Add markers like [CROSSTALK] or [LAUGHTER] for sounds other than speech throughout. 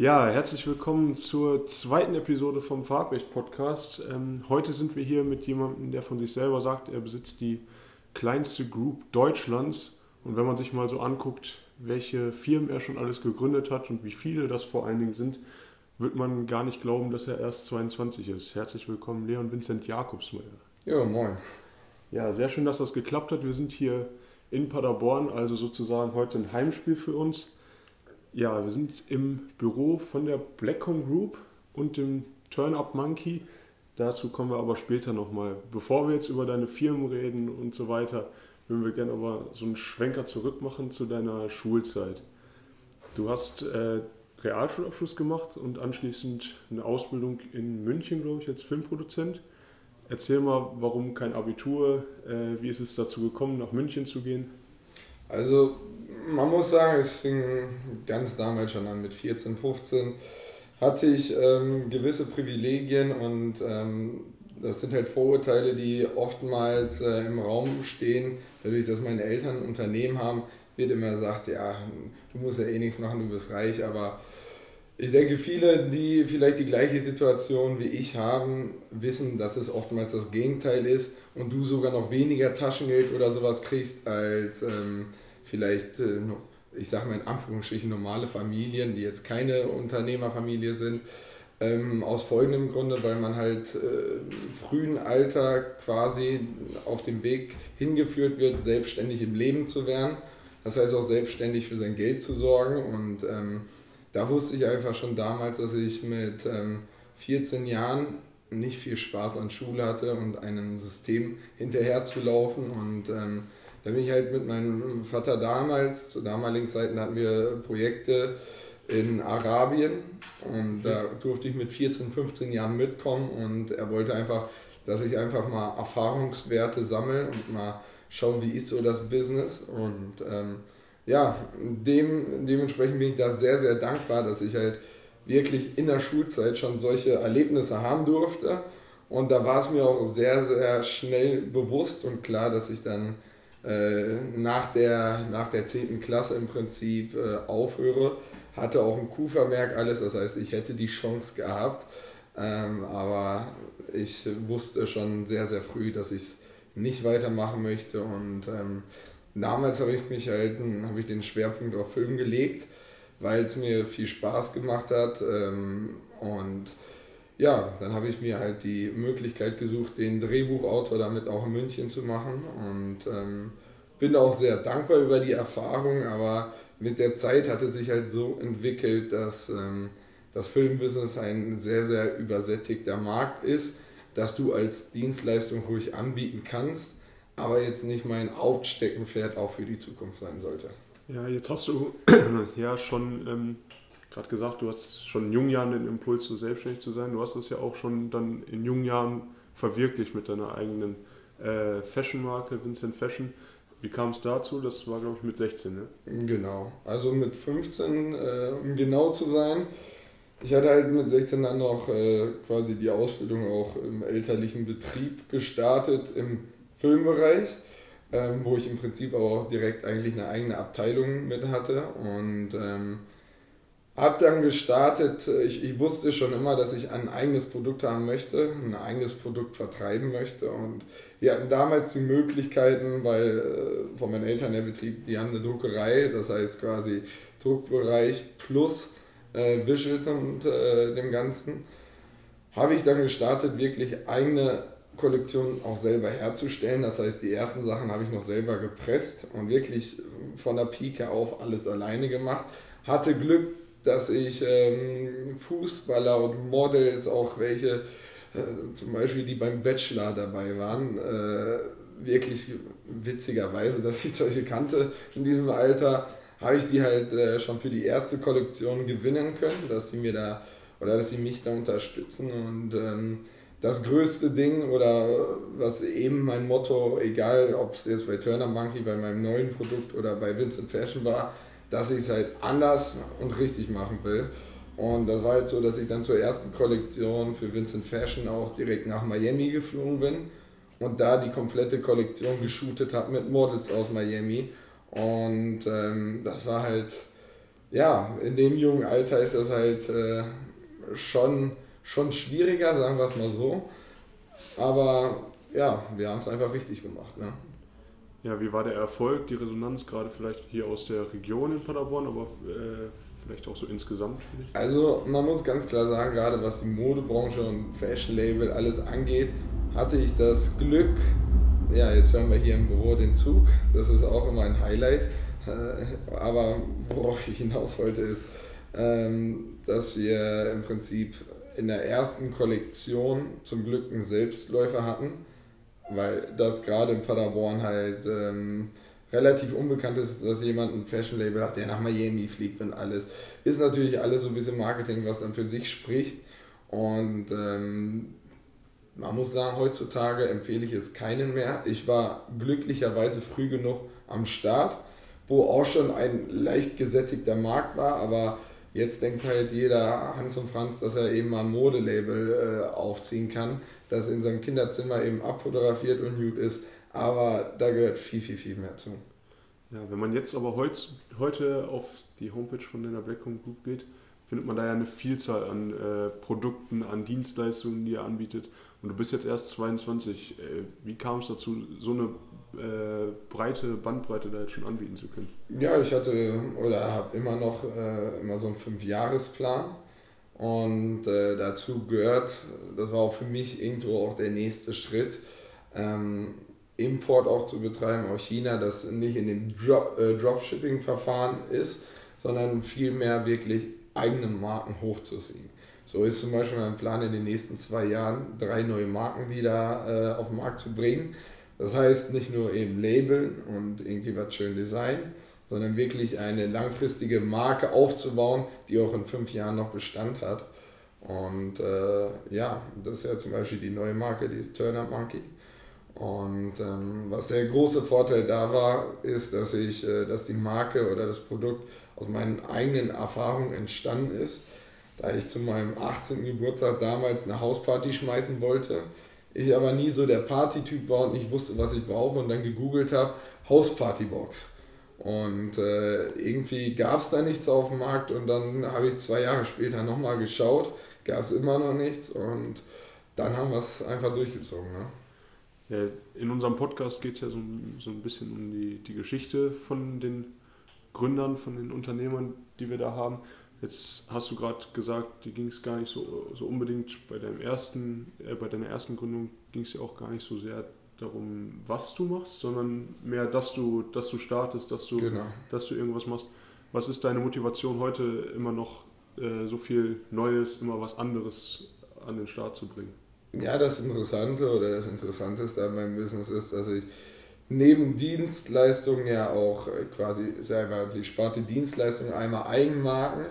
Ja, herzlich willkommen zur zweiten Episode vom Farbrecht Podcast. Ähm, heute sind wir hier mit jemandem, der von sich selber sagt, er besitzt die kleinste Group Deutschlands. Und wenn man sich mal so anguckt, welche Firmen er schon alles gegründet hat und wie viele das vor allen Dingen sind, wird man gar nicht glauben, dass er erst 22 ist. Herzlich willkommen, Leon Vincent Jakobsmeier. Ja, moin. Ja, sehr schön, dass das geklappt hat. Wir sind hier in Paderborn, also sozusagen heute ein Heimspiel für uns. Ja, wir sind im Büro von der Blackcom Group und dem Turn Up Monkey. Dazu kommen wir aber später nochmal. Bevor wir jetzt über deine Firmen reden und so weiter, würden wir gerne aber so einen Schwenker zurück machen zu deiner Schulzeit. Du hast äh, Realschulabschluss gemacht und anschließend eine Ausbildung in München, glaube ich, als Filmproduzent. Erzähl mal, warum kein Abitur? Äh, wie ist es dazu gekommen, nach München zu gehen? Also man muss sagen, es fing ganz damals schon an mit 14, 15 hatte ich ähm, gewisse Privilegien und ähm, das sind halt Vorurteile, die oftmals äh, im Raum stehen. Dadurch, dass meine Eltern ein Unternehmen haben, wird immer gesagt, ja, du musst ja eh nichts machen, du bist reich, aber ich denke, viele, die vielleicht die gleiche Situation wie ich haben, wissen, dass es oftmals das Gegenteil ist und du sogar noch weniger Taschengeld oder sowas kriegst als ähm, vielleicht, äh, ich sage mal in Anführungsstrichen, normale Familien, die jetzt keine Unternehmerfamilie sind. Ähm, aus folgendem Grunde, weil man halt äh, frühen Alter quasi auf dem Weg hingeführt wird, selbstständig im Leben zu werden. Das heißt auch selbstständig für sein Geld zu sorgen. Und ähm, da wusste ich einfach schon damals, dass ich mit ähm, 14 Jahren nicht viel Spaß an Schule hatte und einem System hinterherzulaufen. Und ähm, da bin ich halt mit meinem Vater damals, zu damaligen Zeiten hatten wir Projekte in Arabien. Und da durfte ich mit 14, 15 Jahren mitkommen. Und er wollte einfach, dass ich einfach mal Erfahrungswerte sammle und mal schaue, wie ist so das Business. Und ähm, ja, dem, dementsprechend bin ich da sehr, sehr dankbar, dass ich halt wirklich in der Schulzeit schon solche Erlebnisse haben durfte und da war es mir auch sehr, sehr schnell bewusst und klar, dass ich dann äh, nach, der, nach der 10. Klasse im Prinzip äh, aufhöre. Hatte auch ein Q-Vermerk, alles, das heißt, ich hätte die Chance gehabt. Ähm, aber ich wusste schon sehr, sehr früh, dass ich es nicht weitermachen möchte. Und ähm, damals habe ich mich halt, habe ich den Schwerpunkt auf Film gelegt, weil es mir viel Spaß gemacht hat. Ähm, und ja, dann habe ich mir halt die Möglichkeit gesucht, den Drehbuchautor damit auch in München zu machen und ähm, bin auch sehr dankbar über die Erfahrung, aber mit der Zeit hat es sich halt so entwickelt, dass ähm, das Filmbusiness ein sehr, sehr übersättigter Markt ist, dass du als Dienstleistung ruhig anbieten kannst, aber jetzt nicht mein Hauptsteckenpferd auch für die Zukunft sein sollte. Ja, jetzt hast du [CLEARS THROAT] ja schon ähm, gerade gesagt, du hast schon in jungen Jahren den Impuls, so selbstständig zu sein. Du hast das ja auch schon dann in jungen Jahren verwirklicht mit deiner eigenen äh, Fashion-Marke, Vincent Fashion. Wie kam es dazu? Das war, glaube ich, mit 16, ne? Genau. Also mit 15, äh, um genau zu sein. Ich hatte halt mit 16 dann noch äh, quasi die Ausbildung auch im elterlichen Betrieb gestartet im Filmbereich, ähm, wo ich im Prinzip auch direkt eigentlich eine eigene Abteilung mit hatte. Und ähm, habe dann gestartet, äh, ich, ich wusste schon immer, dass ich ein eigenes Produkt haben möchte, ein eigenes Produkt vertreiben möchte und wir hatten damals die Möglichkeiten, weil äh, von meinen Eltern der Betrieb, die haben eine Druckerei, das heißt quasi Druckbereich plus äh, Visuals und äh, dem Ganzen, habe ich dann gestartet, wirklich eigene Kollektionen auch selber herzustellen. Das heißt, die ersten Sachen habe ich noch selber gepresst und wirklich von der Pike auf alles alleine gemacht. Hatte Glück, dass ich ähm, Fußballer und Models, auch welche, äh, zum Beispiel die beim Bachelor dabei waren, äh, wirklich witzigerweise, [LAUGHS] dass ich solche kannte in diesem Alter, habe ich die halt äh, schon für die erste Kollektion gewinnen können, dass sie mir da oder dass sie mich da unterstützen und ähm, das größte Ding oder was eben mein Motto, egal ob es jetzt bei Turner Monkey, bei meinem neuen Produkt oder bei Vincent Fashion war, dass ich es halt anders und richtig machen will. Und das war halt so, dass ich dann zur ersten Kollektion für Vincent Fashion auch direkt nach Miami geflogen bin und da die komplette Kollektion geshootet habe mit Models aus Miami. Und ähm, das war halt ja, in dem jungen Alter ist das halt äh, schon, schon schwieriger, sagen wir es mal so. Aber ja, wir haben es einfach richtig gemacht. Ne? Ja, wie war der Erfolg, die Resonanz gerade vielleicht hier aus der Region in Paderborn, aber äh, vielleicht auch so insgesamt? Also man muss ganz klar sagen, gerade was die Modebranche und Fashion Label alles angeht, hatte ich das Glück, ja, jetzt hören wir hier im Büro den Zug, das ist auch immer ein Highlight, äh, aber worauf ich hinaus wollte ist, ähm, dass wir im Prinzip in der ersten Kollektion zum Glück einen Selbstläufer hatten, weil das gerade in Paderborn halt ähm, relativ unbekannt ist, dass jemand ein Fashion-Label hat, der nach Miami fliegt und alles. Ist natürlich alles so ein bisschen Marketing, was dann für sich spricht. Und ähm, man muss sagen, heutzutage empfehle ich es keinen mehr. Ich war glücklicherweise früh genug am Start, wo auch schon ein leicht gesättigter Markt war, aber jetzt denkt halt jeder Hans und Franz, dass er eben mal ein Modelabel äh, aufziehen kann, das in seinem Kinderzimmer eben abfotografiert und gut ist. Aber da gehört viel, viel, viel mehr zu. Ja, wenn man jetzt aber heut, heute auf die Homepage von der Blackcom Group geht, findet man da ja eine Vielzahl an äh, Produkten, an Dienstleistungen, die er anbietet. Und du bist jetzt erst 22. Äh, wie kam es dazu, so eine äh, breite Bandbreite da jetzt schon anbieten zu können? Ja, ich hatte oder habe immer noch äh, immer so einen Fünfjahresplan. Und äh, dazu gehört, das war auch für mich irgendwo auch der nächste Schritt, ähm, Import auch zu betreiben aus China, das nicht in dem Drop, äh, Dropshipping-Verfahren ist, sondern vielmehr wirklich eigene Marken hochzuziehen. So ist zum Beispiel mein Plan in den nächsten zwei Jahren, drei neue Marken wieder äh, auf den Markt zu bringen. Das heißt nicht nur eben labeln und irgendwie was schön designen, sondern wirklich eine langfristige Marke aufzubauen, die auch in fünf Jahren noch Bestand hat. Und äh, ja, das ist ja zum Beispiel die neue Marke, die ist Turner Monkey. Und ähm, was der große Vorteil da war, ist, dass ich, äh, dass die Marke oder das Produkt aus meinen eigenen Erfahrungen entstanden ist. Da ich zu meinem 18. Geburtstag damals eine Hausparty schmeißen wollte, ich aber nie so der Partytyp war und nicht wusste, was ich brauche und dann gegoogelt habe, Hauspartybox. Und äh, irgendwie gab es da nichts auf dem Markt und dann habe ich zwei Jahre später nochmal geschaut, gab es immer noch nichts und dann haben wir es einfach durchgezogen. Ne? Ja, in unserem Podcast geht es ja so, so ein bisschen um die, die Geschichte von den Gründern, von den Unternehmern, die wir da haben. Jetzt hast du gerade gesagt, die ging es gar nicht so, so unbedingt bei deinem ersten, äh, bei deiner ersten Gründung ging es ja auch gar nicht so sehr darum, was du machst, sondern mehr, dass du, dass du startest, dass du, genau. dass du irgendwas machst. Was ist deine Motivation heute immer noch äh, so viel Neues, immer was anderes an den Start zu bringen? Ja, das Interessante oder das Interessanteste an meinem Business ist, dass ich neben Dienstleistungen ja auch äh, quasi selber die Sparte Dienstleistungen einmal Eigenmarken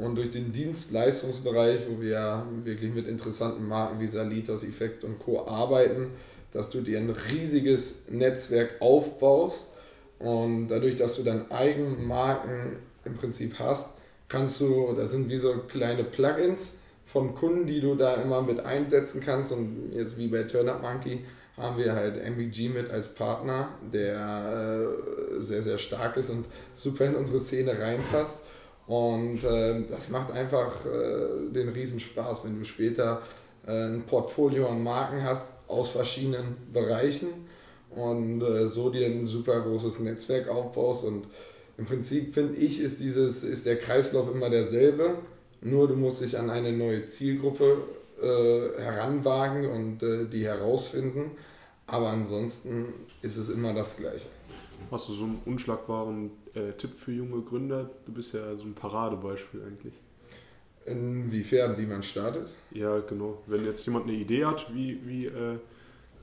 und durch den Dienstleistungsbereich, wo wir wirklich mit interessanten Marken wie Salitas, Effekt und Co. arbeiten, dass du dir ein riesiges Netzwerk aufbaust und dadurch, dass du dann Eigenmarken im Prinzip hast, kannst du, das sind wie so kleine Plugins von Kunden, die du da immer mit einsetzen kannst und jetzt wie bei Turnup Monkey haben wir halt MBG mit als Partner, der äh, sehr, sehr stark ist und super in unsere Szene reinpasst. Und äh, das macht einfach äh, den Riesenspaß, wenn du später äh, ein Portfolio an Marken hast aus verschiedenen Bereichen und äh, so dir ein super großes Netzwerk aufbaust. Und im Prinzip finde ich, ist, dieses, ist der Kreislauf immer derselbe, nur du musst dich an eine neue Zielgruppe äh, heranwagen und äh, die herausfinden. Aber ansonsten ist es immer das Gleiche. Hast du so einen unschlagbaren äh, Tipp für junge Gründer? Du bist ja so ein Paradebeispiel eigentlich. Inwiefern, wie man startet? Ja, genau. Wenn jetzt jemand eine Idee hat, wie, wie, äh,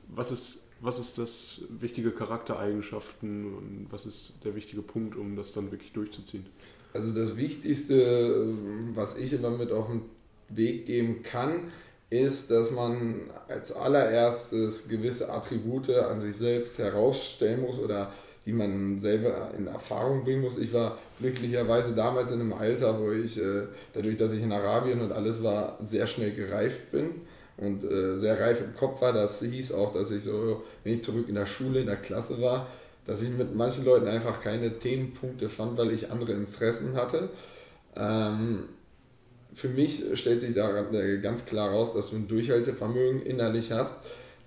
was, ist, was ist das wichtige Charaktereigenschaften und was ist der wichtige Punkt, um das dann wirklich durchzuziehen? Also das Wichtigste, was ich immer mit auf den Weg geben kann, ist, dass man als allererstes gewisse Attribute an sich selbst herausstellen muss oder die man selber in Erfahrung bringen muss. Ich war glücklicherweise damals in einem Alter, wo ich, äh, dadurch, dass ich in Arabien und alles war, sehr schnell gereift bin und äh, sehr reif im Kopf war. Das hieß auch, dass ich so, wenn ich zurück in der Schule, in der Klasse war, dass ich mit manchen Leuten einfach keine Themenpunkte fand, weil ich andere Interessen hatte. Ähm, für mich stellt sich da ganz klar raus, dass du ein Durchhaltevermögen innerlich hast,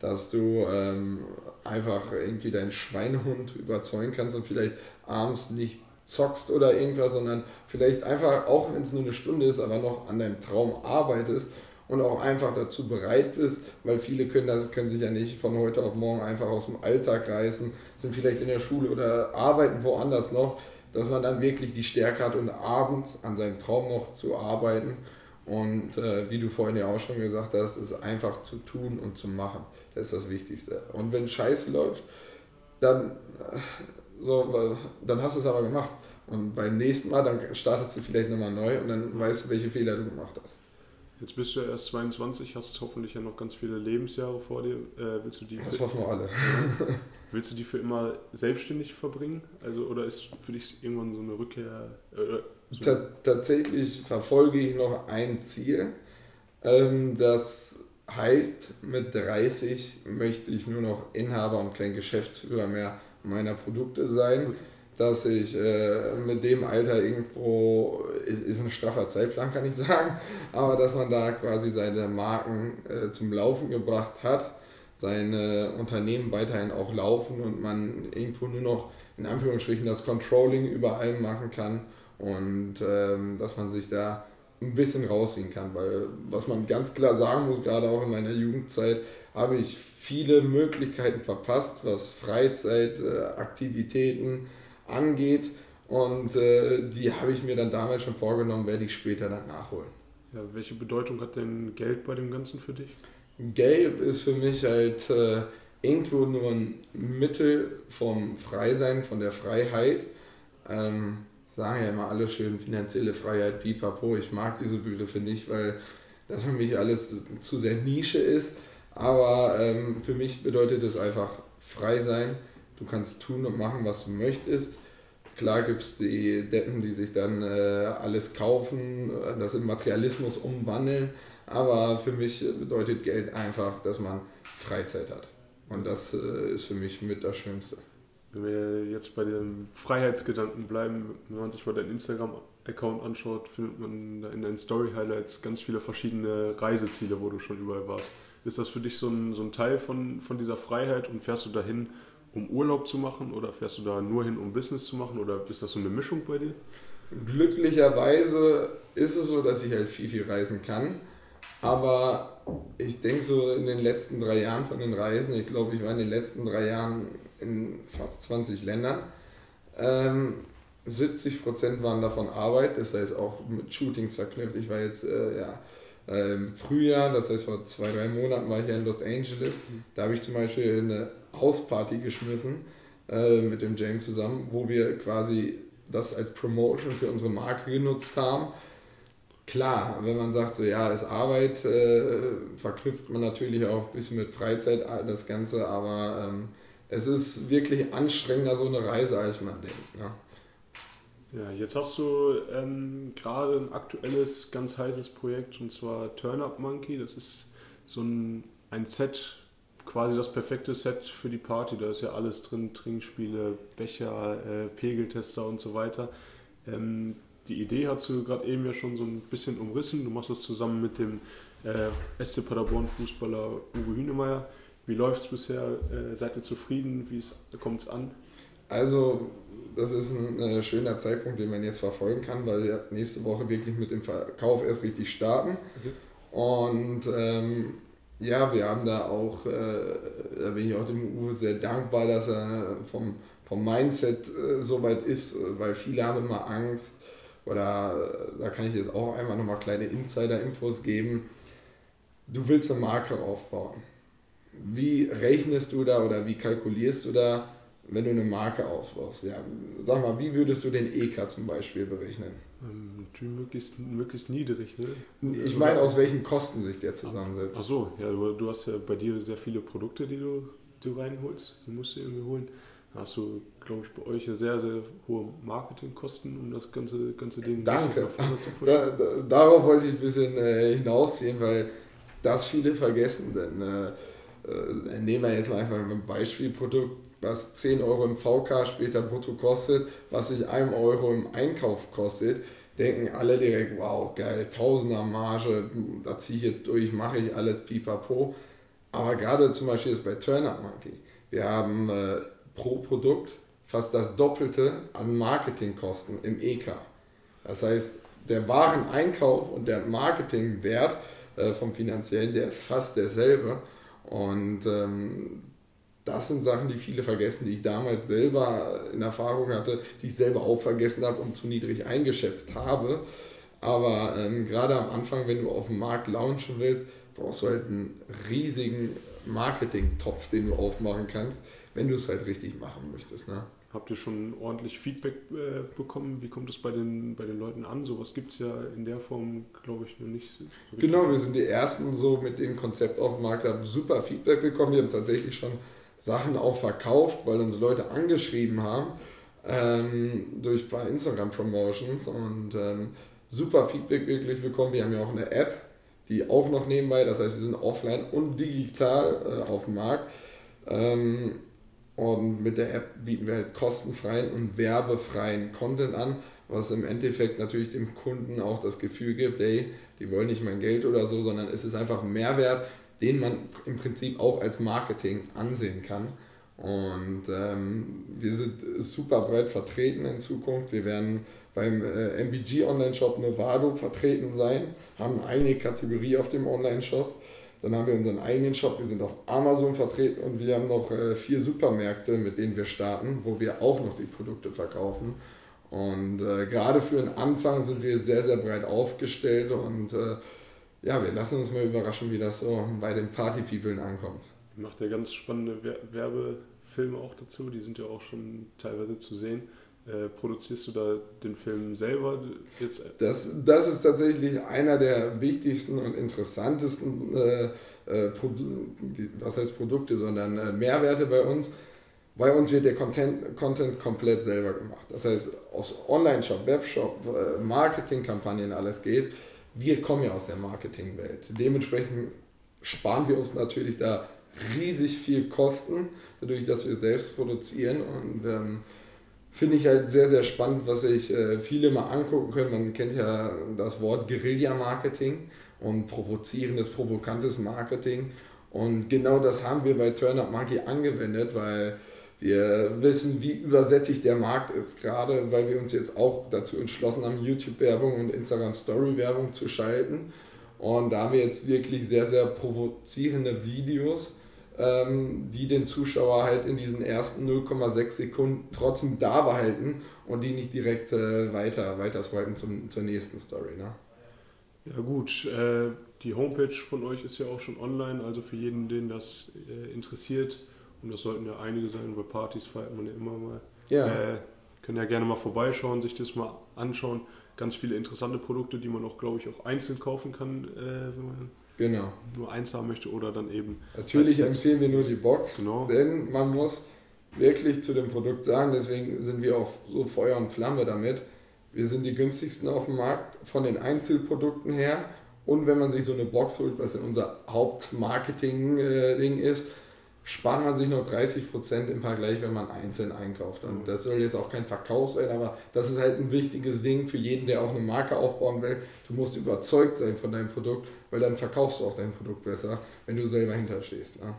dass du ähm, einfach irgendwie deinen Schweinehund überzeugen kannst und vielleicht abends nicht zockst oder irgendwas, sondern vielleicht einfach, auch wenn es nur eine Stunde ist, aber noch an deinem Traum arbeitest und auch einfach dazu bereit bist, weil viele können, das, können sich ja nicht von heute auf morgen einfach aus dem Alltag reißen, sind vielleicht in der Schule oder arbeiten woanders noch, dass man dann wirklich die Stärke hat und abends an seinem Traum noch zu arbeiten. Und äh, wie du vorhin ja auch schon gesagt hast, ist einfach zu tun und zu machen. Das ist das Wichtigste. Und wenn Scheiße läuft, dann, so, dann hast du es aber gemacht. Und beim nächsten Mal, dann startest du vielleicht nochmal neu und dann weißt du, welche Fehler du gemacht hast. Jetzt bist du erst 22, hast hoffentlich ja noch ganz viele Lebensjahre vor dir. Äh, willst du die das hoffen wir alle. [LAUGHS] willst du die für immer selbstständig verbringen? Also, oder ist für dich irgendwann so eine Rückkehr? Äh, so Ta tatsächlich verfolge ich noch ein Ziel. Ähm, das heißt, mit 30 möchte ich nur noch Inhaber und kein Geschäftsführer mehr meiner Produkte sein. Dass ich äh, mit dem Alter irgendwo, ist, ist ein straffer Zeitplan, kann ich sagen, aber dass man da quasi seine Marken äh, zum Laufen gebracht hat, seine Unternehmen weiterhin auch laufen und man irgendwo nur noch in Anführungsstrichen das Controlling über allem machen kann. Und ähm, dass man sich da ein bisschen rausziehen kann, weil was man ganz klar sagen muss, gerade auch in meiner Jugendzeit, habe ich viele Möglichkeiten verpasst, was Freizeitaktivitäten, äh, angeht. Und äh, die habe ich mir dann damals schon vorgenommen, werde ich später dann nachholen. Ja, welche Bedeutung hat denn Geld bei dem Ganzen für dich? Geld ist für mich halt äh, irgendwo nur ein Mittel vom Freisein, von der Freiheit. Ähm, sagen ja immer alle schön finanzielle Freiheit, pipapo. Ich mag diese Begriffe nicht, weil das für mich alles zu sehr Nische ist. Aber ähm, für mich bedeutet es einfach frei sein, Du kannst tun und machen, was du möchtest. Klar gibt es die Deppen, die sich dann äh, alles kaufen, das in Materialismus umwandeln. Aber für mich bedeutet Geld einfach, dass man Freizeit hat. Und das äh, ist für mich mit das Schönste. Wenn wir jetzt bei dem Freiheitsgedanken bleiben, wenn man sich mal deinen Instagram-Account anschaut, findet man in deinen Story-Highlights ganz viele verschiedene Reiseziele, wo du schon überall warst. Ist das für dich so ein, so ein Teil von, von dieser Freiheit und fährst du dahin, um Urlaub zu machen oder fährst du da nur hin, um Business zu machen oder ist das so eine Mischung bei dir? Glücklicherweise ist es so, dass ich halt viel, viel reisen kann. Aber ich denke so in den letzten drei Jahren von den Reisen, ich glaube, ich war in den letzten drei Jahren in fast 20 Ländern. Ähm, 70 Prozent waren davon Arbeit, das heißt auch mit Shootings verknüpft. Ich war jetzt äh, ja, ähm, Frühjahr, das heißt vor zwei, drei Monaten war ich ja in Los Angeles. Da habe ich zum Beispiel eine Hausparty geschmissen äh, mit dem James zusammen, wo wir quasi das als Promotion für unsere Marke genutzt haben. Klar, wenn man sagt, so ja, ist Arbeit, äh, verknüpft man natürlich auch ein bisschen mit Freizeit das Ganze, aber ähm, es ist wirklich anstrengender so eine Reise, als man denkt. Ne? Ja, jetzt hast du ähm, gerade ein aktuelles, ganz heißes Projekt und zwar Turn Up Monkey. Das ist so ein, ein Set, quasi das perfekte Set für die Party. Da ist ja alles drin: Trinkspiele, Becher, äh, Pegeltester und so weiter. Ähm, die Idee hast du gerade eben ja schon so ein bisschen umrissen. Du machst das zusammen mit dem äh, SC Paderborn Fußballer Uwe Hünemeyer. Wie läuft es bisher? Äh, seid ihr zufrieden? Wie kommt es an? Also das ist ein äh, schöner Zeitpunkt, den man jetzt verfolgen kann, weil wir nächste Woche wirklich mit dem Verkauf erst richtig starten. Okay. Und ähm, ja, wir haben da auch, äh, da bin ich auch dem Uwe sehr dankbar, dass er vom, vom Mindset äh, so weit ist, weil viele haben immer Angst. Oder äh, da kann ich jetzt auch einmal nochmal kleine Insider-Infos geben. Du willst eine Marke aufbauen. Wie rechnest du da oder wie kalkulierst du da? wenn du eine Marke ausbaust, ja, sag mal, wie würdest du den EK zum Beispiel berechnen? Ähm, möglichst, möglichst niedrig, ne? Ich meine, aus welchen Kosten sich der zusammensetzt. Ach so, ja, du, du hast ja bei dir sehr viele Produkte, die du, die du reinholst, die musst du irgendwie holen. Da hast du, glaube ich, bei euch sehr, sehr hohe Marketingkosten, um das ganze, ganze Ding Danke. zu [LAUGHS] da, da, Darauf wollte ich ein bisschen äh, hinausziehen, weil das viele vergessen, denn äh, äh, nehmen wir jetzt mal einfach ein Beispielprodukt was 10 Euro im VK später brutto kostet, was sich 1 Euro im Einkauf kostet. denken alle direkt, wow, geil, Tausender Marge, da ziehe ich jetzt durch, mache ich alles pipapo. Aber gerade zum Beispiel ist bei Turnup Monkey, wir haben äh, pro Produkt fast das Doppelte an Marketingkosten im EK. Das heißt, der Wareneinkauf und der Marketingwert äh, vom finanziellen, der ist fast derselbe. Und ähm, das sind Sachen, die viele vergessen, die ich damals selber in Erfahrung hatte, die ich selber auch vergessen habe und zu niedrig eingeschätzt habe. Aber ähm, gerade am Anfang, wenn du auf dem Markt launchen willst, brauchst du halt einen riesigen Marketing-Topf, den du aufmachen kannst, wenn du es halt richtig machen möchtest. Ne? Habt ihr schon ordentlich Feedback äh, bekommen? Wie kommt es bei den, bei den Leuten an? Sowas gibt es ja in der Form, glaube ich, noch nicht. Genau, wir sind die Ersten so mit dem Konzept auf dem Markt, haben super Feedback bekommen. Wir haben tatsächlich schon Sachen auch verkauft, weil uns Leute angeschrieben haben ähm, durch ein paar Instagram-Promotions und ähm, super Feedback wirklich bekommen. Wir haben ja auch eine App, die auch noch nebenbei, das heißt, wir sind offline und digital äh, auf dem Markt. Ähm, und mit der App bieten wir halt kostenfreien und werbefreien Content an, was im Endeffekt natürlich dem Kunden auch das Gefühl gibt, ey, die wollen nicht mein Geld oder so, sondern es ist einfach ein Mehrwert, den man im Prinzip auch als Marketing ansehen kann. Und ähm, wir sind super breit vertreten in Zukunft. Wir werden beim äh, MBG Online-Shop Novado vertreten sein, haben eine Kategorie auf dem Online-Shop. Dann haben wir unseren eigenen Shop, wir sind auf Amazon vertreten und wir haben noch äh, vier Supermärkte, mit denen wir starten, wo wir auch noch die Produkte verkaufen. Und äh, gerade für den Anfang sind wir sehr, sehr breit aufgestellt und äh, ja, wir lassen uns mal überraschen, wie das so bei den Party-Peoplen ankommt. Macht ja ganz spannende Werbefilme auch dazu, die sind ja auch schon teilweise zu sehen. Äh, produzierst du da den Film selber jetzt? Das, das ist tatsächlich einer der wichtigsten und interessantesten, äh, äh, was heißt Produkte, sondern äh, Mehrwerte bei uns. Bei uns wird der Content, Content komplett selber gemacht. Das heißt, aufs Online-Shop, Webshop, Marketingkampagnen alles geht. Wir kommen ja aus der Marketingwelt. Dementsprechend sparen wir uns natürlich da riesig viel Kosten, dadurch, dass wir selbst produzieren und ähm, finde ich halt sehr, sehr spannend, was sich äh, viele mal angucken können. Man kennt ja das Wort Guerilla-Marketing und provozierendes, provokantes Marketing. Und genau das haben wir bei Turn Monkey angewendet, weil wir wissen, wie übersättigt der Markt ist, gerade weil wir uns jetzt auch dazu entschlossen haben, YouTube-Werbung und Instagram-Story-Werbung zu schalten. Und da haben wir jetzt wirklich sehr, sehr provozierende Videos ähm, die den Zuschauer halt in diesen ersten 0,6 Sekunden trotzdem da behalten und die nicht direkt äh, weiter, weiter swipen zum, zur nächsten Story. Ne? Ja gut, äh, die Homepage von euch ist ja auch schon online, also für jeden, den das äh, interessiert, und das sollten ja einige sein, weil Partys feiert man ja immer mal. Ja. Äh, können ja gerne mal vorbeischauen, sich das mal anschauen. Ganz viele interessante Produkte, die man auch, glaube ich, auch einzeln kaufen kann, äh, wenn man Genau. Nur eins haben möchte oder dann eben. Natürlich empfehlen wir nur die Box, genau. denn man muss wirklich zu dem Produkt sagen, deswegen sind wir auch so Feuer und Flamme damit. Wir sind die günstigsten auf dem Markt von den Einzelprodukten her. Und wenn man sich so eine Box holt, was in unser Hauptmarketing-Ding ist, spart man sich noch 30% im Vergleich, wenn man einzeln einkauft. Und das soll jetzt auch kein Verkauf sein, aber das ist halt ein wichtiges Ding für jeden, der auch eine Marke aufbauen will. Du musst überzeugt sein von deinem Produkt, weil dann verkaufst du auch dein Produkt besser, wenn du selber hinterstehst. Ne?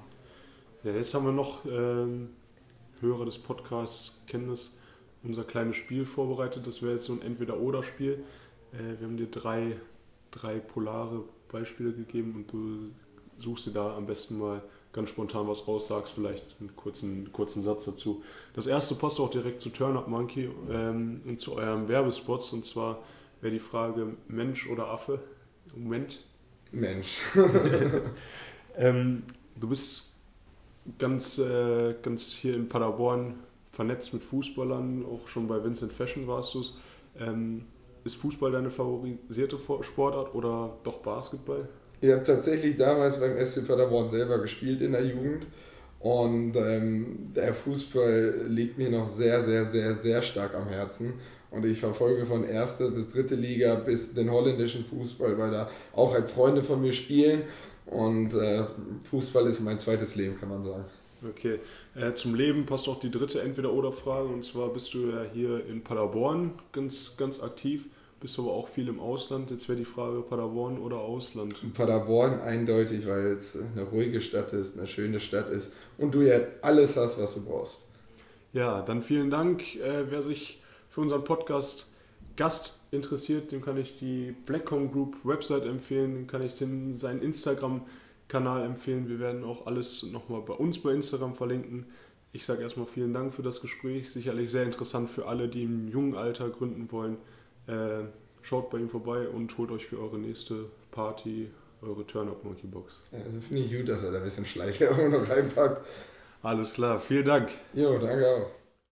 Ja, jetzt haben wir noch ähm, Hörer des Podcasts kennen das, unser kleines Spiel vorbereitet. Das wäre jetzt so ein Entweder-Oder-Spiel. Äh, wir haben dir drei, drei polare Beispiele gegeben und du suchst dir da am besten mal ganz spontan was raussagst, vielleicht einen kurzen, kurzen Satz dazu. Das erste passt auch direkt zu Turn Up Monkey ähm, und zu eurem Werbespots. Und zwar wäre die Frage Mensch oder Affe? Moment. Mensch. [LAUGHS] [LAUGHS] ähm, du bist ganz, äh, ganz hier in Paderborn vernetzt mit Fußballern, auch schon bei Vincent Fashion warst du es. Ähm, ist Fußball deine favorisierte Sportart oder doch Basketball? Ich habe tatsächlich damals beim SC Paderborn selber gespielt in der Jugend. Und ähm, der Fußball liegt mir noch sehr, sehr, sehr, sehr stark am Herzen. Und ich verfolge von erste bis dritte Liga bis den holländischen Fußball, weil da auch halt Freunde von mir spielen. Und äh, Fußball ist mein zweites Leben, kann man sagen. Okay. Äh, zum Leben passt auch die dritte Entweder-Oder-Frage. Und zwar bist du ja hier in Paderborn ganz, ganz aktiv bist aber auch viel im Ausland. Jetzt wäre die Frage Paderborn oder Ausland. Paderborn eindeutig, weil es eine ruhige Stadt ist, eine schöne Stadt ist und du ja alles hast, was du brauchst. Ja, dann vielen Dank. Äh, wer sich für unseren Podcast Gast interessiert, dem kann ich die Blackcom Group Website empfehlen, dem kann ich den, seinen Instagram-Kanal empfehlen. Wir werden auch alles nochmal bei uns bei Instagram verlinken. Ich sage erstmal vielen Dank für das Gespräch. Sicherlich sehr interessant für alle, die im jungen Alter gründen wollen. Äh, schaut bei ihm vorbei und holt euch für eure nächste Party eure Turn-Up Monkey Box. Ja, also finde ich gut, dass er da ein bisschen Schleichwerbung [LAUGHS] noch reinpackt. Alles klar, vielen Dank. Jo, danke auch.